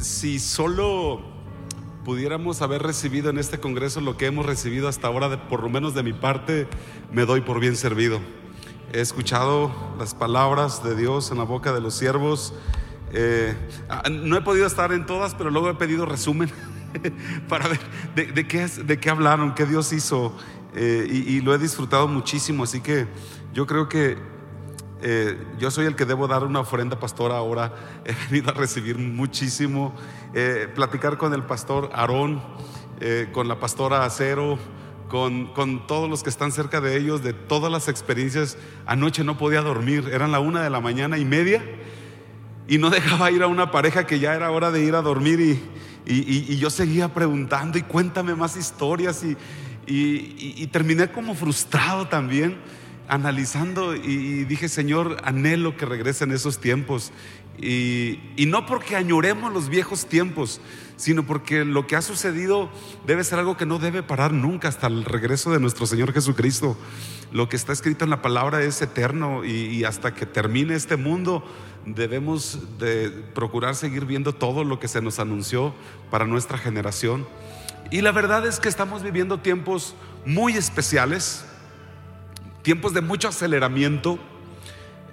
si solo pudiéramos haber recibido en este Congreso lo que hemos recibido hasta ahora, por lo menos de mi parte, me doy por bien servido. He escuchado las palabras de Dios en la boca de los siervos. Eh, ah, no he podido estar en todas, pero luego he pedido resumen para ver de, qué, de qué hablaron, qué Dios hizo. Eh, y, lo he disfrutado muchísimo. Así que yo creo que eh, yo soy el que debo dar una ofrenda pastora ahora. He venido a recibir muchísimo. platicar con el pastor Aarón, con la pastora Acero con, con, todos los que están cerca de ellos, de todas las experiencias. Anoche no podía dormir, eran la una de la mañana y media y no dejaba ir a una pareja que ya era hora de ir a dormir y, y, yo seguía preguntando y cuéntame más historias y, y terminé como frustrado también analizando y dije, Señor, anhelo que regresen esos tiempos. Y, y, no porque añoremos los viejos tiempos, sino porque lo que ha sucedido debe ser algo que no debe parar nunca hasta el regreso de nuestro Señor Jesucristo. Lo que está escrito en la palabra es eterno y, hasta que termine este mundo debemos de procurar seguir viendo todo lo que se nos anunció para nuestra generación. Y la verdad es que estamos viviendo tiempos muy especiales, tiempos de mucho aceleramiento.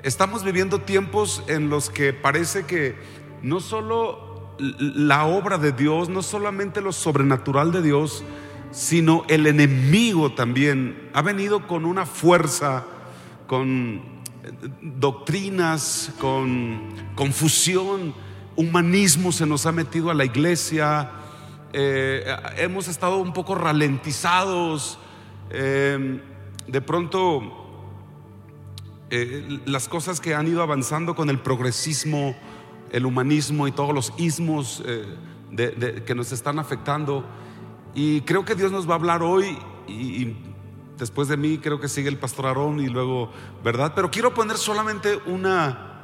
Estamos viviendo tiempos en los que parece que no solo la obra de Dios, no solamente lo sobrenatural de Dios, sino el enemigo también ha venido con una fuerza, con doctrinas, con confusión, humanismo se nos ha metido a la iglesia, eh, hemos estado un poco ralentizados, eh, de pronto eh, las cosas que han ido avanzando con el progresismo, el humanismo y todos los ismos que nos están afectando, y creo que Dios nos va a hablar hoy y, después de mí creo que sigue el pastor Aarón y luego, ¿verdad? Pero quiero poner solamente una,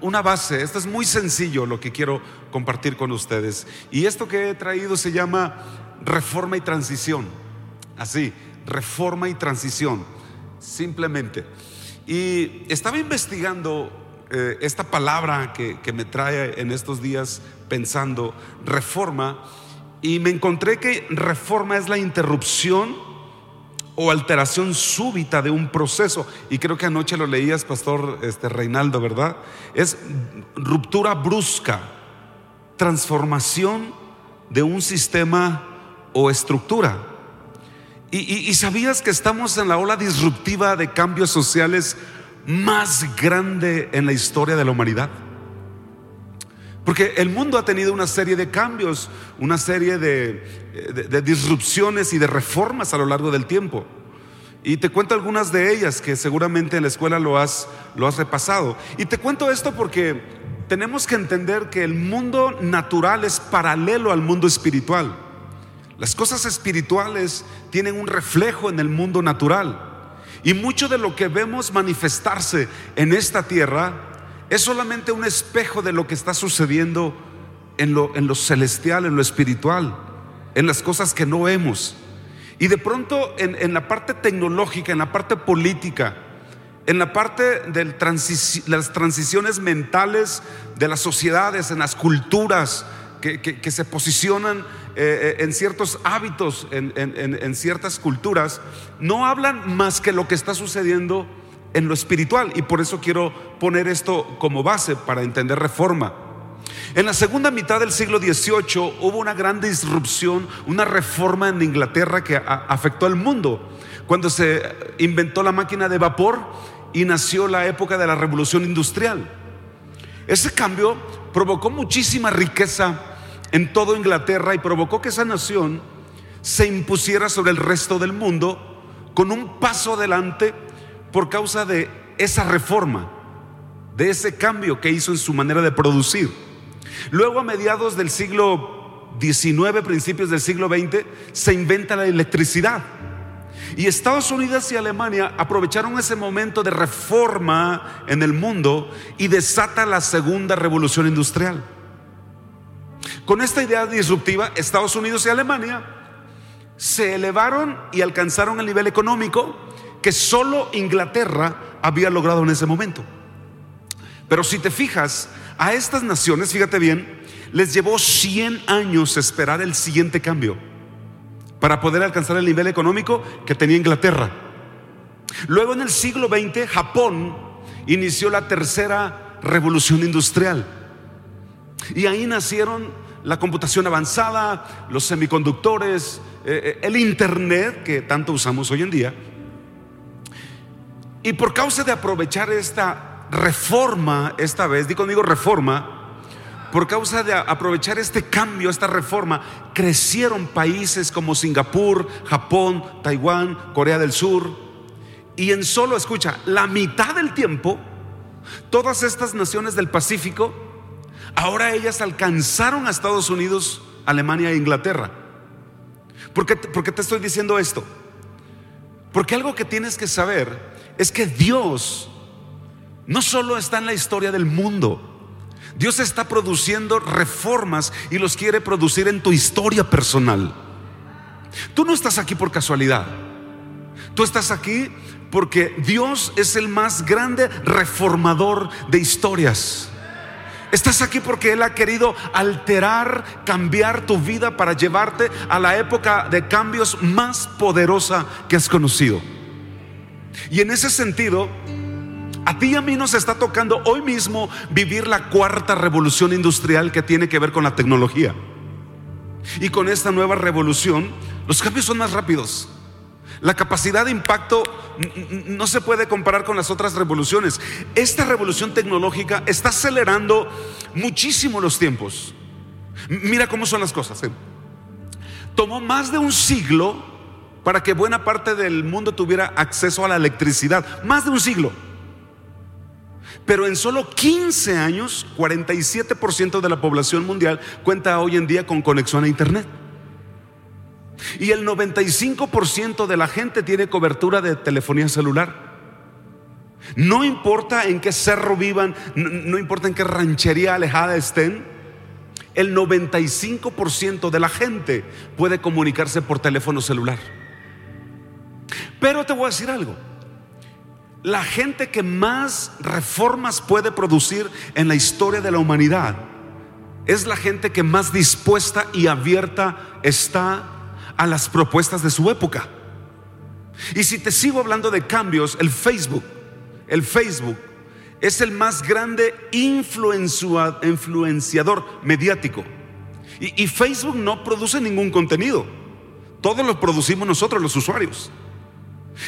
una base. Esto es muy sencillo lo que quiero compartir con ustedes. Y esto que he traído se llama reforma y transición. Así, reforma y transición, simplemente. Y estaba investigando eh, esta palabra que, que me trae en estos días pensando, reforma y me encontré que reforma es la interrupción o alteración súbita de un proceso. Y creo que anoche lo leías, Pastor este, Reinaldo, ¿verdad? Es ruptura brusca, transformación de un sistema o estructura. Y sabías que estamos en la ola disruptiva de cambios sociales más grande en la historia de la humanidad. Porque el mundo ha tenido una serie de cambios, una serie de, disrupciones y de reformas a lo largo del tiempo. Y te cuento algunas de ellas que seguramente en la escuela lo has, lo has repasado. Y te cuento esto porque tenemos que entender que el mundo natural es paralelo al mundo espiritual. Las cosas espirituales tienen un reflejo en el mundo natural. Y mucho de lo que vemos manifestarse en esta tierra es solamente un espejo de lo que está sucediendo en lo, en lo celestial, en lo espiritual, en las cosas que no vemos. Y de pronto en, la parte tecnológica, en la parte política, en la parte de las transiciones mentales de las sociedades, en las culturas que, se posicionan eh, eh, en ciertos hábitos, en, en, ciertas culturas, no hablan más que lo que está sucediendo en lo espiritual. Y por eso quiero poner esto como base para entender reforma. En la segunda mitad del siglo XVIII hubo una gran disrupción, una reforma en Inglaterra que afectó al mundo. Cuando se inventó la máquina de vapor y nació la época de la revolución industrial. Ese cambio provocó muchísima riqueza en toda Inglaterra y provocó que esa nación se impusiera sobre el resto del mundo con un paso adelante por causa de esa reforma, de ese cambio que hizo en su manera de producir. Luego a mediados del siglo XIX, principios del siglo XX, se inventa la electricidad. Y Estados Unidos y Alemania aprovecharon ese momento de reforma en el mundo y desata la segunda revolución industrial. Con esta idea disruptiva, Estados Unidos y Alemania se elevaron y alcanzaron el nivel económico que solo Inglaterra había logrado en ese momento. Pero si te fijas, a estas naciones, fíjate bien, les llevó 100 años esperar el siguiente cambio para poder alcanzar el nivel económico que tenía Inglaterra. Luego en el siglo XX, Japón inició la tercera revolución industrial. Y ahí nacieron la computación avanzada, los semiconductores, eh, eh, el Internet que tanto usamos hoy en día. Y por causa de aprovechar esta reforma, esta vez, digo conmigo reforma, por causa de aprovechar este cambio, esta reforma, crecieron países como Singapur, Japón, Taiwán, Corea del Sur. Y en solo, escucha, la mitad del tiempo, todas estas naciones del Pacífico, ahora ellas alcanzaron a Estados Unidos, Alemania e Inglaterra. ¿Por qué, te estoy diciendo esto? Porque algo que tienes que saber es que Dios no solo está en la historia del mundo, Dios está produciendo reformas y los quiere producir en tu historia personal. Tú no estás aquí por casualidad. Tú estás aquí porque Dios es el más grande reformador de historias. Estás aquí porque Él ha querido alterar, cambiar tu vida para llevarte a la época de cambios más poderosa que has conocido. Y en ese sentido, a ti y a mí nos está tocando hoy mismo vivir la cuarta revolución industrial que tiene que ver con la tecnología. Y con esta nueva revolución, los cambios son más rápidos. La capacidad de impacto no se puede comparar con las otras revoluciones. Esta revolución tecnológica está acelerando muchísimo los tiempos. Mira cómo son las cosas. ¿eh? Tomó más de un siglo para que buena parte del mundo tuviera acceso a la electricidad. Más de un siglo. Pero en solo 15 años, 47% de la población mundial cuenta hoy en día con conexión a Internet. Y el 95% de la gente tiene cobertura de telefonía celular. No importa en qué cerro vivan, no, importa en qué ranchería alejada estén, el 95% de la gente puede comunicarse por teléfono celular. Pero te voy a decir algo. La gente que más reformas puede producir en la historia de la humanidad es la gente que más dispuesta y abierta está a las propuestas de su época. Y si te sigo hablando de cambios, el Facebook, el Facebook es el más grande influenciador mediático. Y, Facebook no produce ningún contenido. Todo lo producimos nosotros, los usuarios.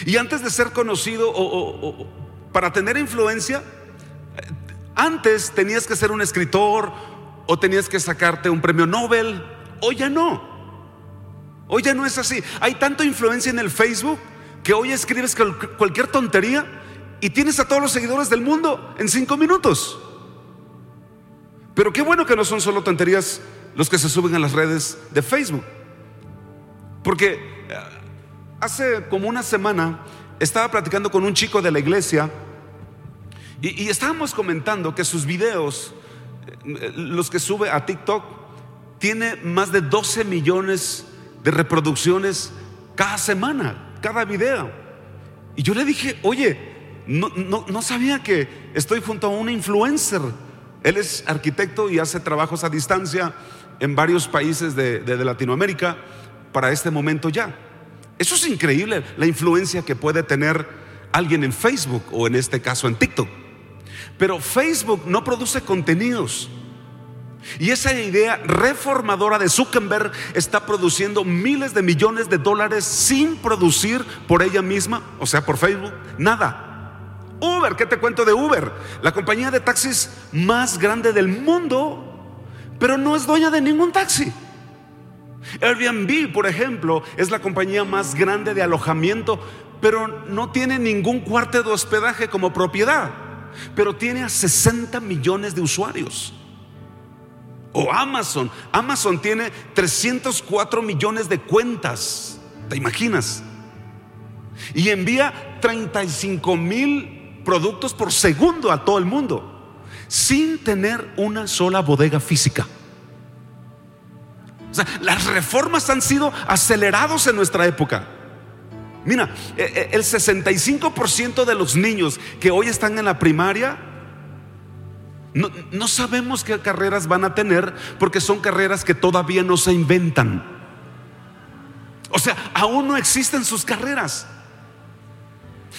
Y antes de ser conocido o, para tener influencia, antes tenías que ser un escritor o tenías que sacarte un premio Nobel. Hoy ya no. Hoy ya no es así. Hay tanta influencia en el Facebook que hoy escribes cualquier tontería y tienes a todos los seguidores del mundo en cinco minutos. Pero qué bueno que no son solo tonterías los que se suben a las redes de Facebook. Porque hace como una semana estaba platicando con un chico de la iglesia y, estábamos comentando que sus videos, eh, los que sube a TikTok, tiene más de 12 millones de reproducciones cada semana, cada video. Y yo le dije, oye, no, no, sabía que estoy junto a un influencer. Él es arquitecto y hace trabajos a distancia en varios países de Latinoamérica para este momento ya. Eso es increíble, la influencia que puede tener alguien en Facebook o en este caso en TikTok. Pero Facebook no produce contenidos. Y esa idea reformadora de Zuckerberg está produciendo miles de millones de dólares sin producir por ella misma, o sea, por Facebook, nada. Uber, ¿qué te cuento de Uber? La compañía de taxis más grande del mundo, pero no es dueña de ningún taxi. Airbnb, por ejemplo, es la compañía más grande de alojamiento, pero no tiene ningún cuarto de hospedaje como propiedad, pero tiene a 60 millones de usuarios. O Amazon, Amazon tiene 304 millones de cuentas, ¿te imaginas? Y envía 35 mil productos por segundo a todo el mundo, sin tener una sola bodega física las reformas han sido acelerados en nuestra época. Mira, eh, eh, el 65% de los niños que hoy están en la primaria No, sabemos qué carreras van a tener porque son carreras que todavía no se inventan. O sea, aún no existen sus carreras.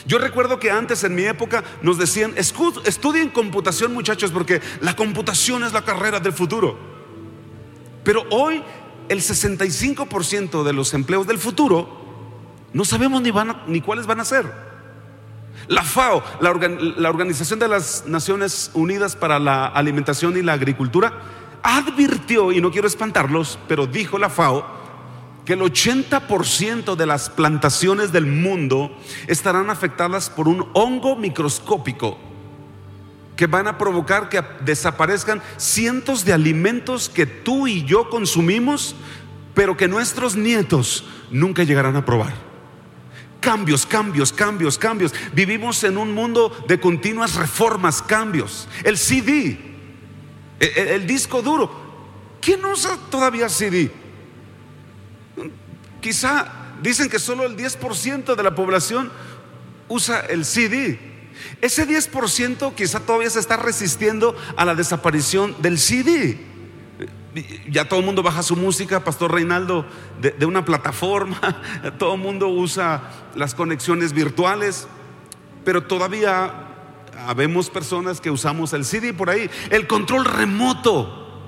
Yo recuerdo que antes en mi época nos decían, estudien computación muchachos porque la computación es la carrera del futuro. Pero hoy el 65% de los empleos del futuro no sabemos ni, van ni cuáles van a ser. La FAO, la, Organización de las Naciones Unidas para la Alimentación y la Agricultura, advirtió, y no quiero espantarlos, pero dijo la FAO, que el 80% de las plantaciones del mundo estarán afectadas por un hongo microscópico que van a provocar que desaparezcan cientos de alimentos que tú y yo consumimos, pero que nuestros nietos nunca llegarán a probar. Cambios, cambios, cambios, cambios. Vivimos en un mundo de continuas reformas, cambios. El CD, el, el disco duro. ¿Quién usa todavía CD? Quizá dicen que solo el 10% de la población usa el CD. Ese 10% quizá todavía se está resistiendo a la desaparición del CD. Ya todo el mundo baja su música, Pastor Reinaldo, de, una plataforma, todo el mundo usa las conexiones virtuales, pero todavía habemos personas que usamos el CD por ahí. El control remoto,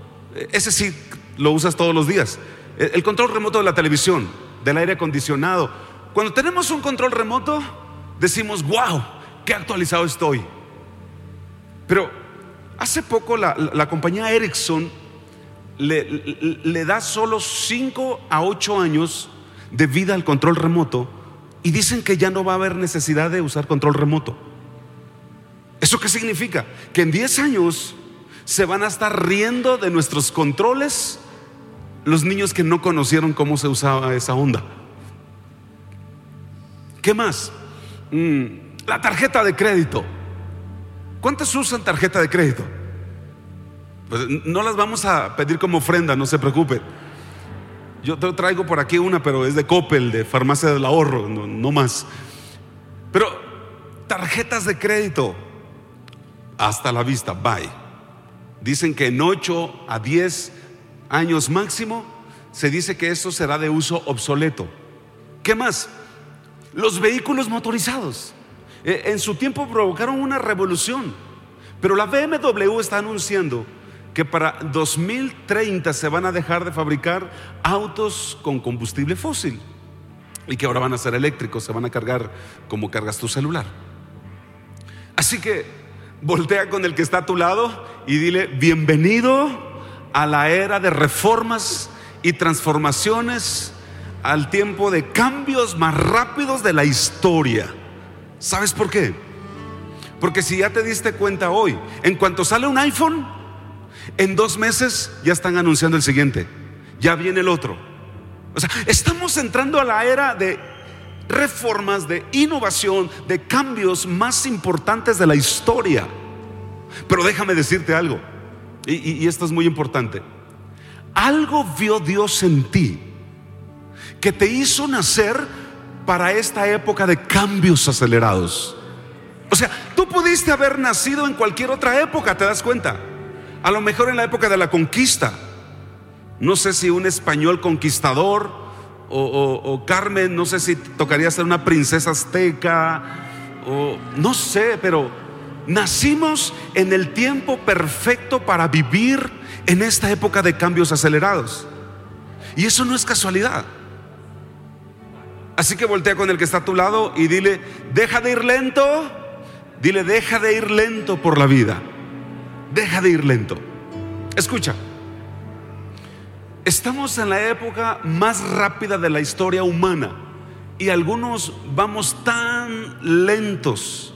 ese sí lo usas todos los días. El control remoto de la televisión, del aire acondicionado. Cuando tenemos un control remoto, decimos, wow, qué actualizado estoy. Pero hace poco la, compañía Ericsson le, da solo 5 a 8 años de vida al control remoto y dicen que ya no va a haber necesidad de usar control remoto. ¿Eso qué significa? Que en 10 años se van a estar riendo de nuestros controles los niños que no conocieron cómo se usaba esa onda. ¿Qué más? Mm, la tarjeta de crédito. ¿Cuántos usan tarjeta de crédito? Pues no las vamos a pedir como ofrenda, no se preocupe. Yo traigo por aquí una, pero es de Coppel, de Farmacia del Ahorro, no, no más. Pero tarjetas de crédito, hasta la vista, bye. Dicen que en 8 a 10 años máximo, se dice que esto será de uso obsoleto. ¿Qué más? Los vehículos motorizados. E, en su tiempo provocaron una revolución, pero la BMW está anunciando que para 2030 se van a dejar de fabricar autos con combustible fósil y que ahora van a ser eléctricos, se van a cargar como cargas tu celular. Así que voltea con el que está a tu lado y dile, bienvenido a la era de reformas y transformaciones, al tiempo de cambios más rápidos de la historia. ¿Sabes por qué? Porque si ya te diste cuenta hoy, en cuanto sale un iPhone, en dos meses ya están anunciando el siguiente, ya viene el otro. O sea, estamos entrando a la era de reformas, de innovación, de cambios más importantes de la historia. Pero déjame decirte algo. Y, esto es muy importante. Algo vio Dios en ti que te hizo nacer para esta época de cambios acelerados. O sea, tú pudiste haber nacido en cualquier otra época, ¿te das cuenta? A lo mejor en la época de la conquista. No sé si un español conquistador o, Carmen, no sé si tocaría ser una princesa azteca o no sé, pero Nacimos en el tiempo perfecto para vivir en esta época de cambios acelerados. Y eso no es casualidad. Así que voltea con el que está a tu lado y dile, deja de ir lento. Dile, deja de ir lento por la vida. Deja de ir lento. Escucha, estamos en la época más rápida de la historia humana y algunos vamos tan lentos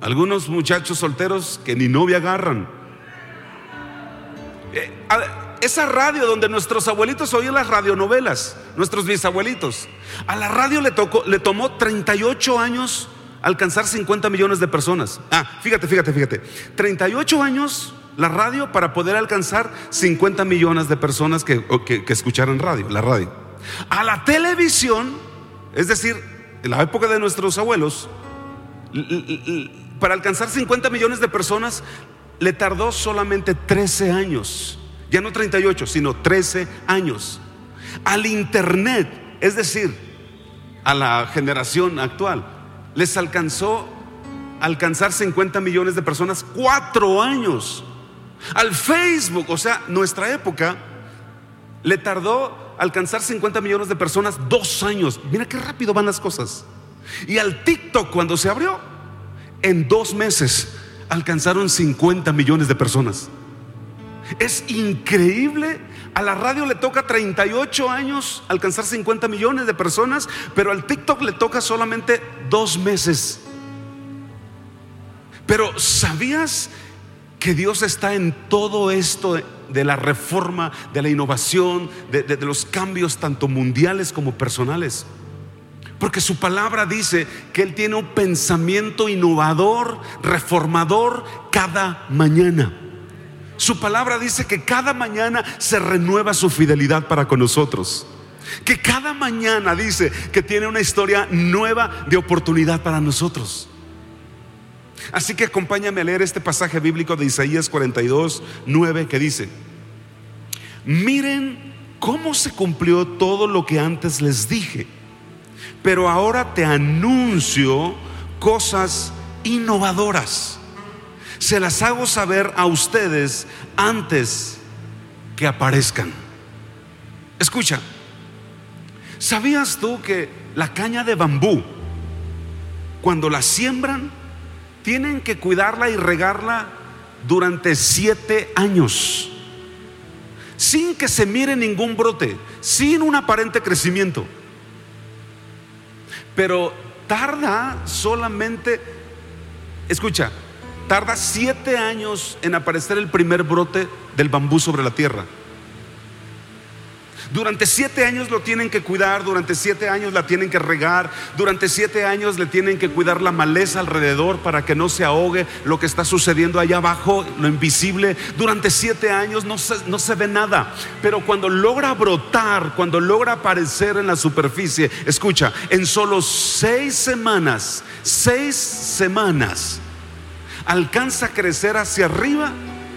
algunos muchachos solteros que ni novia agarran. Eh, esa radio donde nuestros abuelitos oían las radionovelas, nuestros bisabuelitos, a la radio le, tocó, le tomó 38 años alcanzar 50 millones de personas. Ah, fíjate, fíjate, fíjate. 38 años la radio para poder alcanzar 50 millones de personas que, que, escucharan radio, la radio. A la televisión, es decir, en la época de nuestros abuelos, para alcanzar 50 millones de personas, le tardó solamente 13 años, ya no 38, sino 13 años. Al Internet, es decir, a la generación actual, les alcanzó alcanzar 50 millones de personas cuatro años. Al Facebook, o sea, nuestra época, le tardó alcanzar 50 millones de personas dos años. Mira qué rápido van las cosas. Y al TikTok, cuando se abrió, en dos meses alcanzaron 50 millones de personas. Es increíble. A la radio le toca 38 años alcanzar 50 millones de personas, pero al TikTok le toca solamente dos meses. Pero ¿sabías que Dios está en todo esto de, la reforma, de la innovación, de, de los cambios tanto mundiales como personales? Porque su palabra dice que Él tiene un pensamiento innovador, reformador cada mañana. Su palabra dice que cada mañana se renueva su fidelidad para con nosotros. Que cada mañana dice que tiene una historia nueva de oportunidad para nosotros. Así que acompáñame a leer este pasaje bíblico de Isaías 42, 9 que dice, miren cómo se cumplió todo lo que antes les dije, pero ahora te anuncio cosas innovadoras. Se las hago saber a ustedes antes que aparezcan. Escucha, ¿sabías tú que la caña de bambú, cuando la siembran, tienen que cuidarla y regarla durante siete años, sin que se mire ningún brote, sin un aparente crecimiento. Pero tarda solamente, escucha, tarda siete años en aparecer el primer brote del bambú sobre la tierra. Durante siete años lo tienen que cuidar, durante siete años la tienen que regar, durante siete años le tienen que cuidar la maleza alrededor para que no se ahogue lo que está sucediendo allá abajo, lo invisible. Durante siete años no se, no se ve nada, pero cuando logra brotar, cuando logra aparecer en la superficie, escucha, en solo seis semanas, seis semanas, alcanza a crecer hacia arriba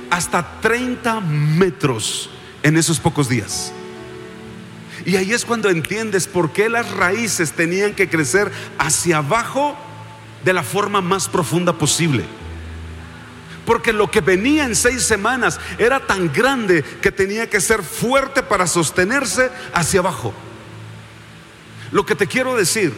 hasta 30 metros en esos pocos días. Y ahí es cuando entiendes por qué las raíces tenían que crecer hacia abajo de la forma más profunda posible. Porque lo que venía en seis semanas era tan grande que tenía que ser fuerte para sostenerse hacia abajo. Lo que te quiero decir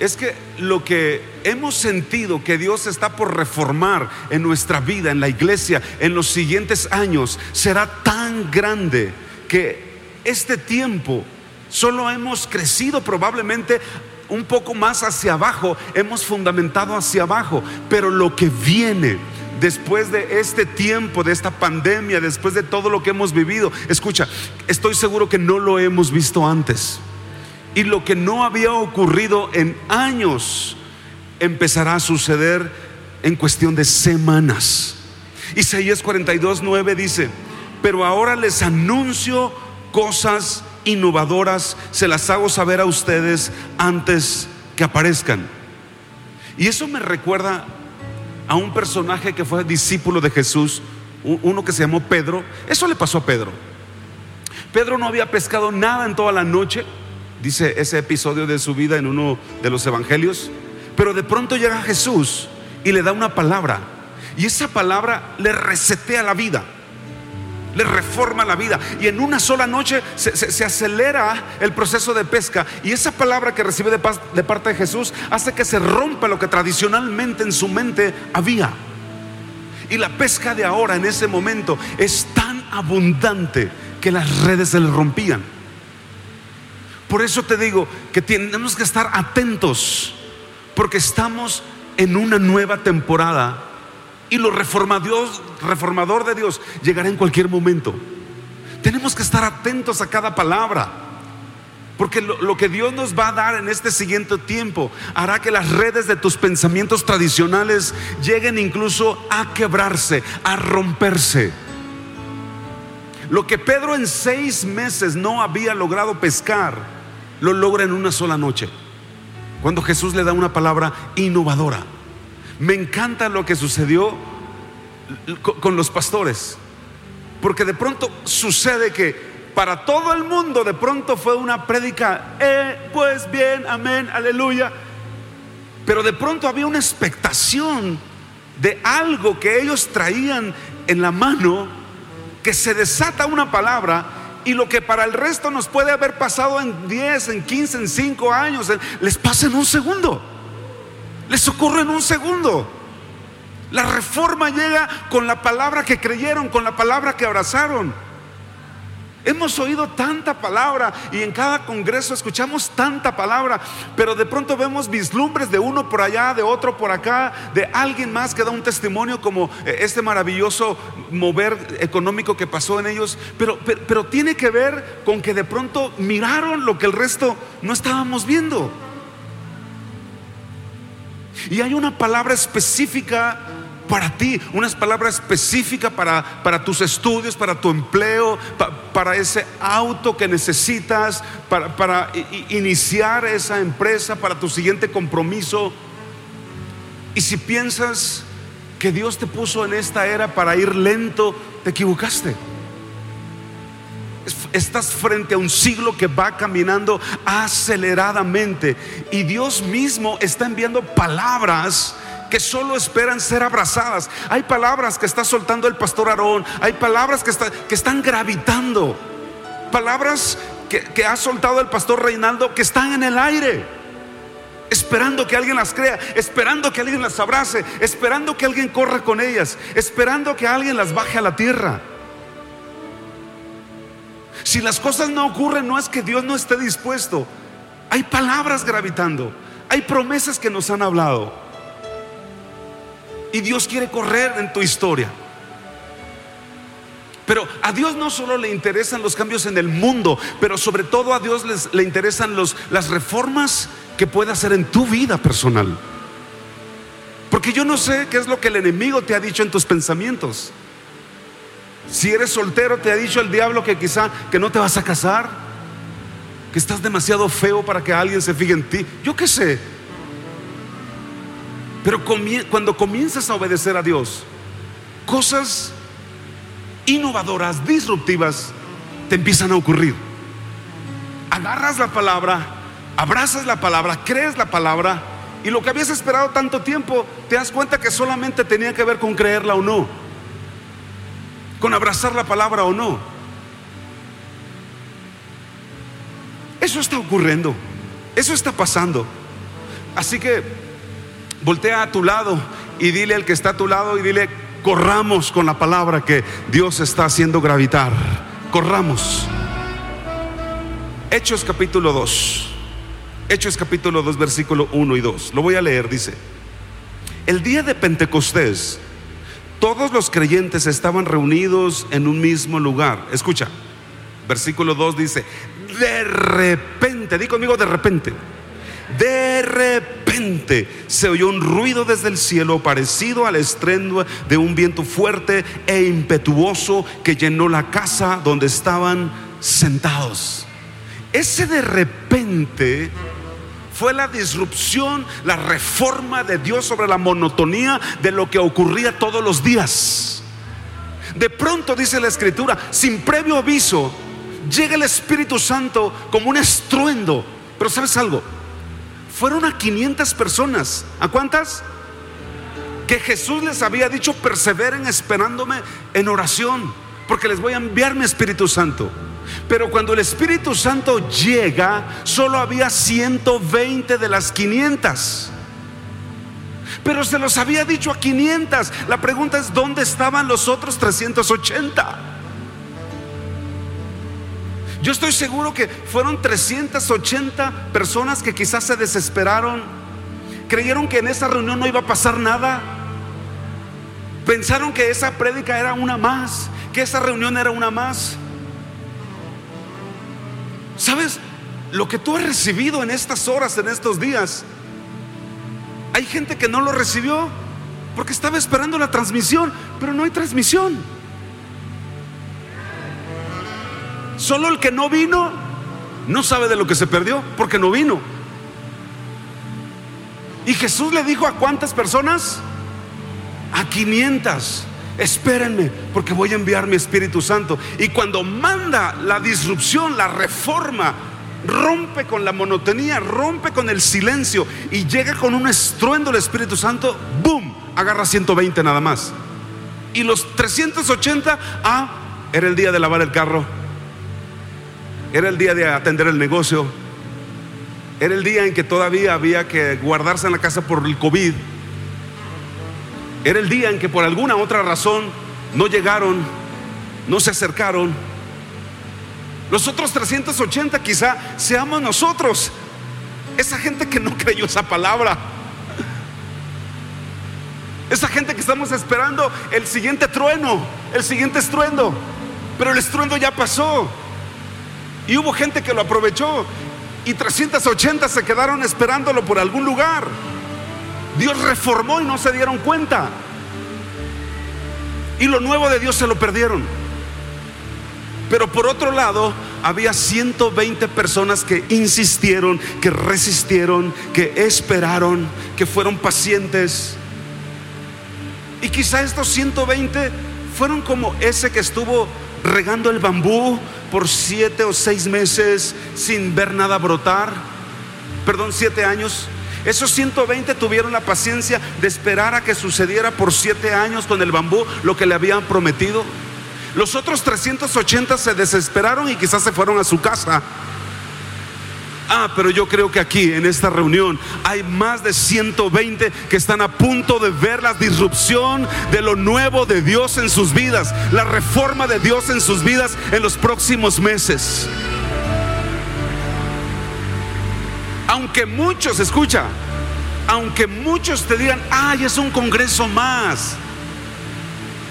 es que lo que hemos sentido que Dios está por reformar en nuestra vida, en la iglesia, en los siguientes años, será tan grande que este tiempo Solo hemos crecido probablemente un poco más hacia abajo, hemos fundamentado hacia abajo, pero lo que viene después de este tiempo, de esta pandemia, después de todo lo que hemos vivido, escucha, estoy seguro que no lo hemos visto antes. Y lo que no había ocurrido en años empezará a suceder en cuestión de semanas. Isaías 42, 9 dice, pero ahora les anuncio cosas innovadoras, se las hago saber a ustedes antes que aparezcan. Y eso me recuerda a un personaje que fue discípulo de Jesús, uno que se llamó Pedro. Eso le pasó a Pedro. Pedro no había pescado nada en toda la noche, dice ese episodio de su vida en uno de los evangelios, pero de pronto llega Jesús y le da una palabra. Y esa palabra le resetea la vida le reforma la vida. Y en una sola noche se, acelera el proceso de pesca. Y esa palabra que recibe de, de parte de Jesús hace que se rompa lo que tradicionalmente en su mente había. Y la pesca de ahora, en ese momento, es tan abundante que las redes se le rompían. Por eso te digo que tenemos que estar atentos, porque estamos en una nueva temporada y lo reformador de Dios llegará en cualquier momento. Tenemos que estar atentos a cada palabra. Porque lo, lo, que Dios nos va a dar en este siguiente tiempo hará que las redes de tus pensamientos tradicionales lleguen incluso a quebrarse, a romperse. Lo que Pedro en seis meses no había logrado pescar, lo logra en una sola noche. Cuando Jesús le da una palabra innovadora. Me encanta lo que sucedió con los pastores. Porque de pronto sucede que para todo el mundo de pronto fue una prédica, eh, pues bien, amén, aleluya. Pero de pronto había una expectación de algo que ellos traían en la mano, que se desata una palabra y lo que para el resto nos puede haber pasado en 10, en 15, en 5 años, les pasa en un segundo. Les ocurre en un segundo. La reforma llega con la palabra que creyeron, con la palabra que abrazaron. Hemos oído tanta palabra y en cada congreso escuchamos tanta palabra, pero de pronto vemos vislumbres de uno por allá, de otro por acá, de alguien más que da un testimonio como eh, este maravilloso mover económico que pasó en ellos, pero, pero, pero tiene que ver con que de pronto miraron lo que el resto no estábamos viendo. Y hay una palabra específica para ti, unas palabras específicas para, para tus estudios, para tu empleo, para ese auto que necesitas, para, para iniciar esa empresa, para tu siguiente compromiso. Y si piensas que Dios te puso en esta era para ir lento, te equivocaste. Estás frente a un siglo que va caminando aceleradamente y Dios mismo está enviando palabras que solo esperan ser abrazadas. Hay palabras que está soltando el pastor Aarón, hay palabras que, que están gravitando, palabras que, que ha soltado el pastor Reinaldo que están en el aire esperando que alguien las crea, esperando que alguien las abrace, esperando que alguien corra con ellas, esperando que alguien las baje a la tierra. Si las cosas no ocurren, no es que Dios no esté dispuesto. Hay palabras gravitando, hay promesas que nos han hablado. Y Dios quiere correr en tu historia. Pero a Dios no solo le interesan los cambios en el mundo, pero sobre todo a Dios le interesan los, las reformas que puede hacer en tu vida personal. Porque yo no sé qué es lo que el enemigo te ha dicho en tus pensamientos. Si eres soltero, te ha dicho el diablo que quizá que no te vas a casar, que estás demasiado feo para que alguien se fije en ti. Yo qué sé. Pero cuando comienzas a obedecer a Dios, cosas innovadoras, disruptivas, te empiezan a ocurrir. Agarras la palabra, abrazas la palabra, crees la palabra y lo que habías esperado tanto tiempo, te das cuenta que solamente tenía que ver con creerla o no, con abrazar la palabra o no. Eso está ocurriendo, eso está pasando. Así que Voltea a tu lado y dile al que está a tu lado y dile, corramos con la palabra que Dios está haciendo gravitar. Corramos. Hechos capítulo 2. Hechos capítulo 2, versículo 1 y 2. Lo voy a leer, dice. El día de Pentecostés, todos los creyentes estaban reunidos en un mismo lugar. Escucha, versículo 2 dice, de repente, di conmigo de repente de repente se oyó un ruido desde el cielo parecido al estruendo de un viento fuerte e impetuoso que llenó la casa donde estaban sentados. Ese de repente fue la disrupción, la reforma de Dios sobre la monotonía de lo que ocurría todos los días. De pronto dice la escritura, sin previo aviso, llega el Espíritu Santo como un estruendo. Pero ¿sabes algo? Fueron a 500 personas. ¿A cuántas? Que Jesús les había dicho, perseveren esperándome en oración, porque les voy a enviar mi Espíritu Santo. Pero cuando el Espíritu Santo llega, solo había 120 de las 500. Pero se los había dicho a 500. La pregunta es, ¿dónde estaban los otros 380? Yo estoy seguro que fueron 380 personas que quizás se desesperaron, creyeron que en esa reunión no iba a pasar nada, pensaron que esa prédica era una más, que esa reunión era una más. ¿Sabes? Lo que tú has recibido en estas horas, en estos días, hay gente que no lo recibió porque estaba esperando la transmisión, pero no hay transmisión. Solo el que no vino no sabe de lo que se perdió porque no vino. Y Jesús le dijo a cuántas personas? A 500. espérenme, porque voy a enviar mi Espíritu Santo. Y cuando manda la disrupción, la reforma, rompe con la monotonía, rompe con el silencio y llega con un estruendo el Espíritu Santo, ¡boom! Agarra 120 nada más. Y los 380, ah, era el día de lavar el carro, era el día de atender el negocio, era el día en que todavía había que guardarse en la casa por el COVID. Era el día en que por alguna otra razón no llegaron, no se acercaron. Los otros 380 quizá seamos nosotros, esa gente que no creyó esa palabra. Esa gente que estamos esperando el siguiente trueno, el siguiente estruendo. Pero el estruendo ya pasó. Y hubo gente que lo aprovechó. Y 380 se quedaron esperándolo por algún lugar. Dios reformó y no se dieron cuenta. Y lo nuevo de Dios se lo perdieron. Pero por otro lado, había 120 personas que insistieron, que resistieron, que esperaron, que fueron pacientes. Y quizá estos 120 fueron como ese que estuvo regando el bambú por siete o seis meses sin ver nada brotar. Perdón, siete años. Esos 120 tuvieron la paciencia de esperar a que sucediera por siete años con el bambú lo que le habían prometido. Los otros 380 se desesperaron y quizás se fueron a su casa Ah, pero yo creo que aquí en esta reunión hay más de 120 que están a punto de ver la disrupción de lo nuevo de Dios en sus vidas, la reforma de Dios en sus vidas en los próximos meses. Aunque muchos, escucha, aunque muchos te digan, ay, es un congreso más.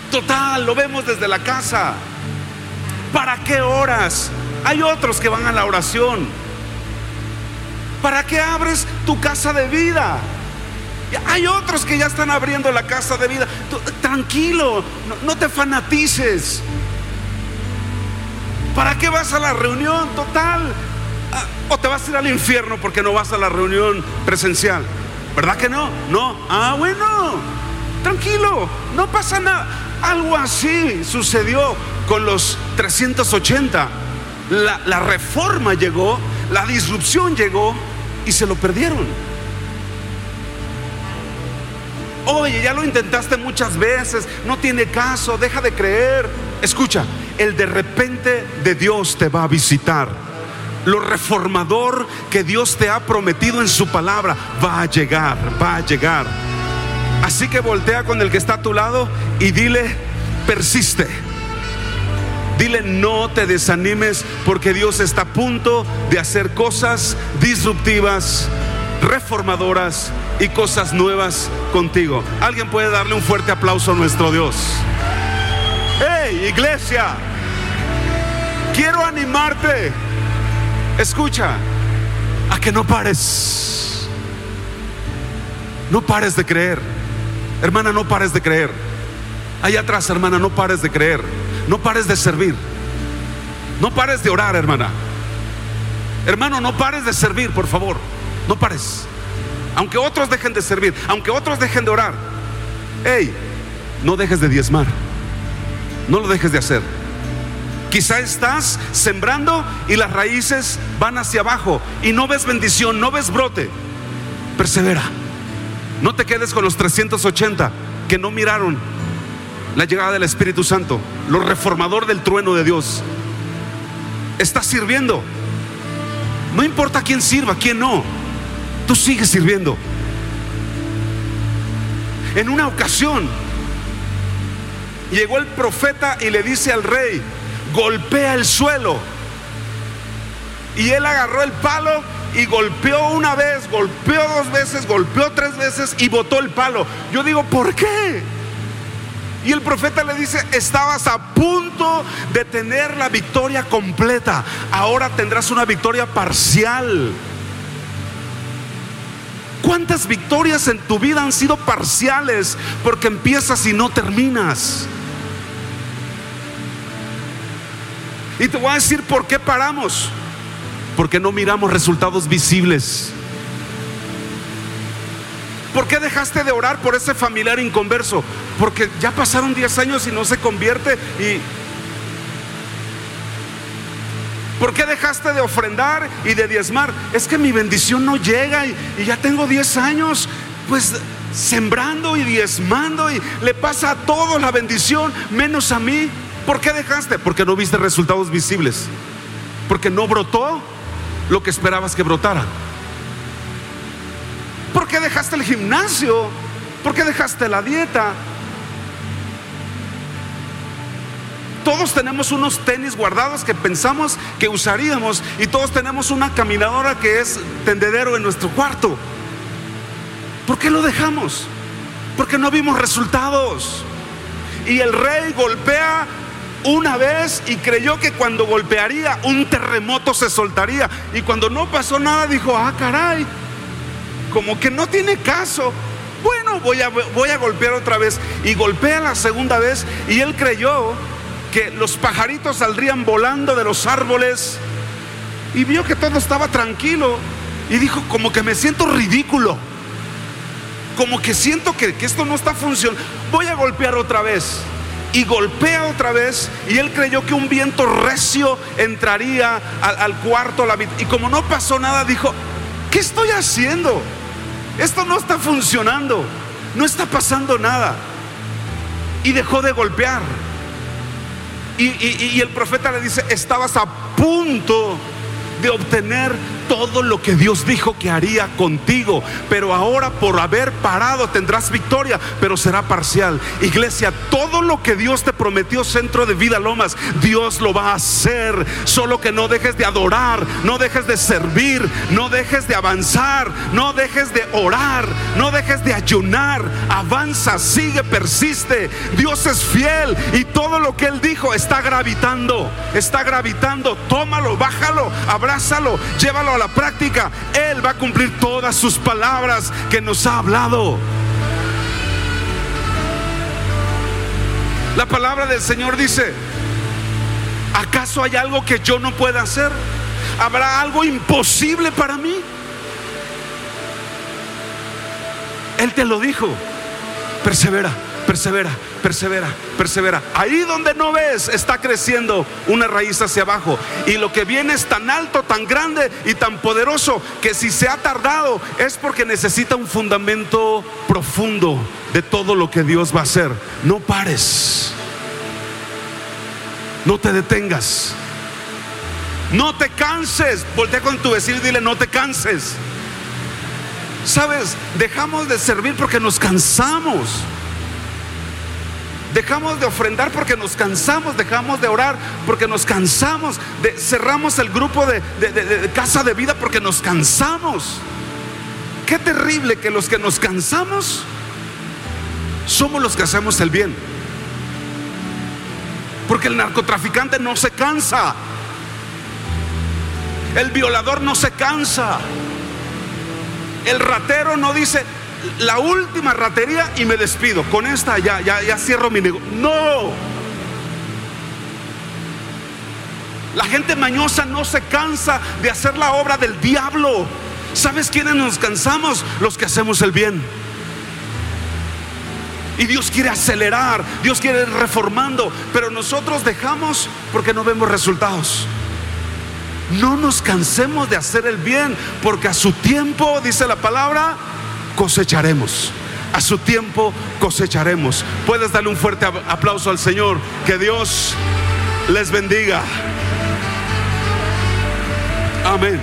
Total, lo vemos desde la casa. ¿Para qué horas? Hay otros que van a la oración. ¿Para qué abres tu casa de vida? Hay otros que ya están abriendo la casa de vida. tranquilo, no, te fanatices. ¿Para qué vas a la reunión total? Ah, ¿O te vas a ir al infierno porque no vas a la reunión presencial? ¿Verdad que no? No. Ah, bueno. Tranquilo, no pasa nada. Algo así sucedió con los 380. La, la reforma llegó, la disrupción llegó y se lo perdieron. Oye, ya lo intentaste muchas veces, no tiene caso, deja de creer. Escucha, el de repente de Dios te va a visitar. Lo reformador que Dios te ha prometido en su palabra va a llegar, va a llegar. Así que voltea con el que está a tu lado y dile, persiste Dile, no te desanimes porque Dios está a punto de hacer cosas disruptivas, reformadoras y cosas nuevas contigo. Alguien puede darle un fuerte aplauso a nuestro Dios. ¡Hey, iglesia! Quiero animarte. Escucha, a que no pares. No pares de creer. Hermana, no pares de creer. Allá atrás, hermana, no pares de creer. No pares de servir. No pares de orar, hermana. Hermano, no pares de servir, por favor. No pares. Aunque otros dejen de servir, aunque otros dejen de orar. Hey, no dejes de diezmar. No lo dejes de hacer. Quizá estás sembrando y las raíces van hacia abajo y no ves bendición, no ves brote. Persevera. No te quedes con los 380 que no miraron la llegada del Espíritu Santo, lo reformador del trueno de Dios. Estás sirviendo. No importa quién sirva, quién no. Tú sigues sirviendo. En una ocasión llegó el profeta y le dice al rey, golpea el suelo. Y él agarró el palo y golpeó una vez, golpeó dos veces, golpeó tres veces y botó el palo. Yo digo, ¿por qué? Y el profeta le dice, estabas a punto de tener la victoria completa, ahora tendrás una victoria parcial. ¿Cuántas victorias en tu vida han sido parciales porque empiezas y no terminas? Y te voy a decir por qué paramos. Porque no miramos resultados visibles. ¿Por qué dejaste de orar por ese familiar inconverso? Porque ya pasaron 10 años y no se convierte y... ¿Por qué dejaste de ofrendar y de diezmar? Es que mi bendición no llega y, y ya tengo 10 años. Pues sembrando y diezmando y le pasa a todos la bendición, menos a mí. ¿Por qué dejaste? Porque no viste resultados visibles. Porque no brotó lo que esperabas que brotara. ¿Por qué dejaste el gimnasio? ¿Por qué dejaste la dieta? Todos tenemos unos tenis guardados que pensamos que usaríamos y todos tenemos una caminadora que es tendedero en nuestro cuarto. ¿Por qué lo dejamos? Porque no vimos resultados. Y el rey golpea una vez y creyó que cuando golpearía un terremoto se soltaría. Y cuando no pasó nada dijo, ah, caray, como que no tiene caso. Bueno, voy a, golpear otra vez. Y golpea la segunda vez y él creyó que los pajaritos saldrían volando de los árboles. Y vio que todo estaba tranquilo. Y dijo, como que me siento ridículo como que siento que, esto no está funcionando, voy a golpear otra vez. Y golpea otra vez y él creyó que un viento recio entraría al, cuarto. La, y como no pasó nada, dijo, ¿qué estoy haciendo? Esto no está funcionando, no está pasando nada. Y dejó de golpear. y el profeta le dice, estabas a punto de obtener todo lo que Dios dijo que haría contigo. Pero ahora por haber parado tendrás victoria, pero será parcial. Iglesia, todo lo que Dios te prometió, Centro de Vida Lomas, Dios lo va a hacer. Solo que no dejes de adorar, no dejes de servir, no dejes de avanzar, no dejes de orar, no dejes de ayunar. Avanza, sigue, persiste. Dios es fiel y todo lo que Él dijo está gravitando, está gravitando. Tómalo, bájalo, abrázalo, llévalo a la práctica, Él va a cumplir todas sus palabras que nos ha hablado. La palabra del Señor dice, ¿acaso hay algo que yo no pueda hacer? ¿Habrá algo imposible para mí? Él te lo dijo. Persevera, persevera, persevera, persevera. Ahí donde no ves está creciendo una raíz hacia abajo. Y lo que viene es tan alto, tan grande y tan poderoso que si se ha tardado es porque necesita un fundamento profundo de todo lo que Dios va a hacer. No pares. No te detengas. No te canses. Voltea con tu vecino y dile, no te canses. Sabes, dejamos de servir porque nos cansamos. Dejamos de ofrendar porque nos cansamos, dejamos de orar porque nos cansamos, cerramos el grupo de casa de vida porque nos cansamos. Qué terrible que los que nos cansamos somos los que hacemos el bien. Porque el narcotraficante no se cansa. El violador no se cansa. El ratero no dice, la última ratería y me despido. Con esta ya, ya, ya cierro mi negocio. No. La gente mañosa no se cansa de hacer la obra del diablo. ¿Sabes quiénes nos cansamos? Los que hacemos el bien. Y Dios quiere acelerar, Dios quiere reformando, pero nosotros dejamos porque no vemos resultados. No nos cansemos de hacer el bien, porque a su tiempo, dice la palabra, cosecharemos. A su tiempo cosecharemos. Puedes darle un fuerte aplauso al Señor. Que Dios les bendiga. Amén.